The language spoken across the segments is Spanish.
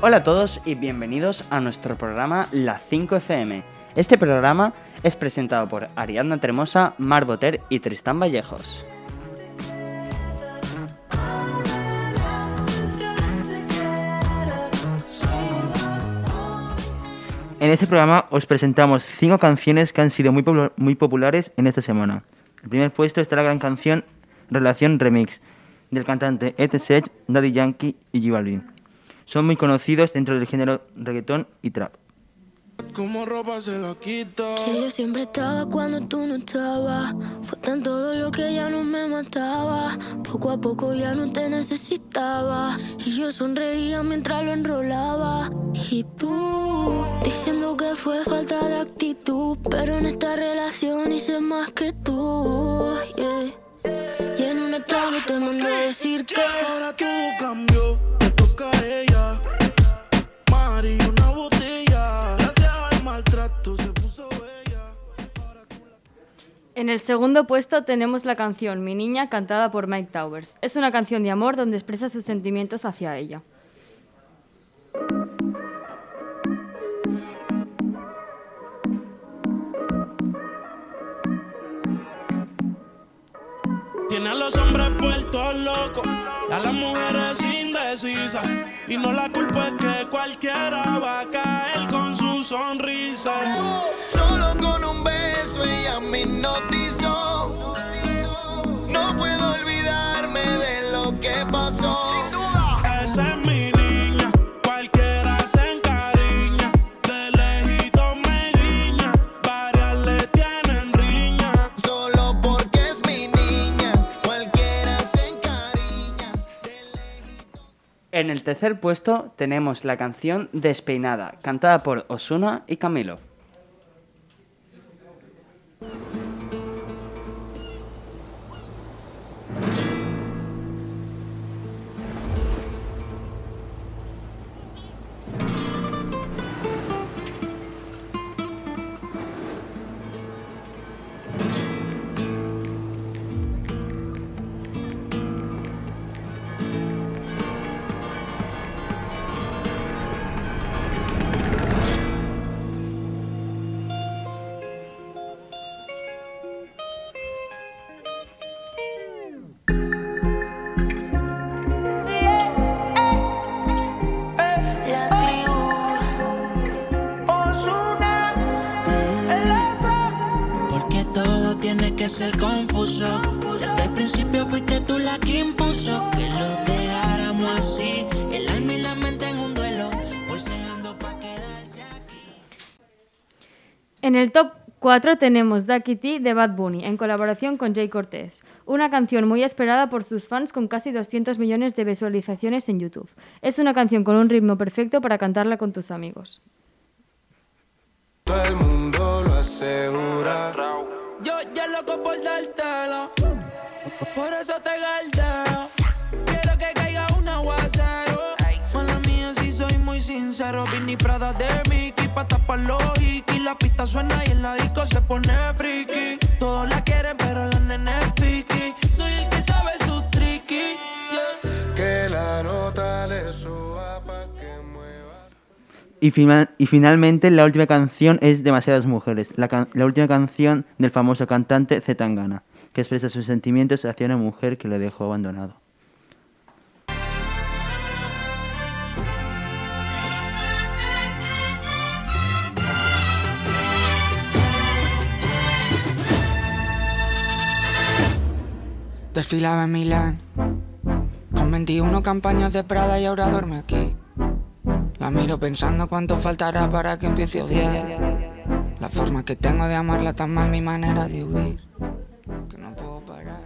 Hola a todos y bienvenidos a nuestro programa La 5 FM. Este programa es presentado por Ariadna Tremosa, Mar Boter y Tristán Vallejos. En este programa os presentamos cinco canciones que han sido muy, popul- muy populares en esta semana. En primer puesto está la gran canción Relación Remix del cantante Ed Sech, Daddy Yankee y J Balvin. Son muy conocidos dentro del género reggaetón y trap. Como ropa se la quita. Que yo siempre estaba cuando tú no estabas. Fue tan todo lo que ya no me mataba. Poco a poco ya no te necesitaba. Y yo sonreía mientras lo enrolaba. Y tú diciendo que fue falta de actitud. Pero en esta relación hice más que tú. yeah. Y en un estado te mandé a decir que. Ahora todo cambió, En el segundo puesto tenemos la canción Mi Niña cantada por Mike Towers. Es una canción de amor donde expresa sus sentimientos hacia ella. Tiene a los hombres puestos locos a las mujeres indecisas. Y no la culpa es que cualquiera va a caer con su sonrisa. Solo con un beso ella me hipnotizó. No puedo olvidarme de lo que pasó. En el tercer puesto tenemos la canción Despeinada, cantada por Osuna y Camilo. En el top 4 tenemos Ducky T de Bad Bunny en colaboración con Jay Cortez. Una canción muy esperada por sus fans con casi 200 millones de visualizaciones en YouTube. Es una canción con un ritmo perfecto para cantarla con tus amigos. Por dártelo, por eso te galdeo. Quiero que caiga un aguacero. Mala mía, si soy muy sincero. Vini Prada de Mickey, pa' tapar los hikis. La pista suena y en la disco se pone friki. Todos la quieren, pero la nena es piqui. Soy el que sabe Y, fina- y finalmente la última canción es Demasiadas Mujeres, la, la última canción del famoso cantante Z Tangana, que expresa sus sentimientos hacia una mujer que le dejó abandonado. Desfilaba en Milán Con 21 campañas de Prada y ahora duerme aquí La miro pensando cuánto faltará para que empiece a odiar La forma que tengo de amarla tan mal mi manera de huir Que no puedo parar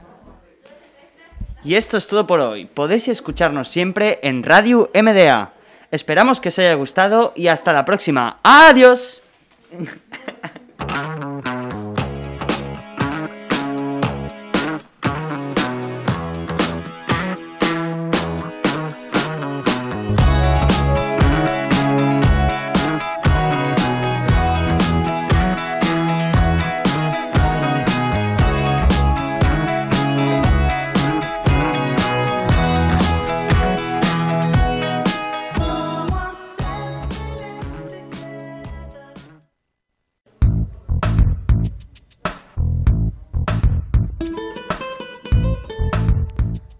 Y esto es todo por hoy. Podéis escucharnos siempre en Radio MDA. Esperamos que os haya gustado y hasta la próxima. ¡Adiós!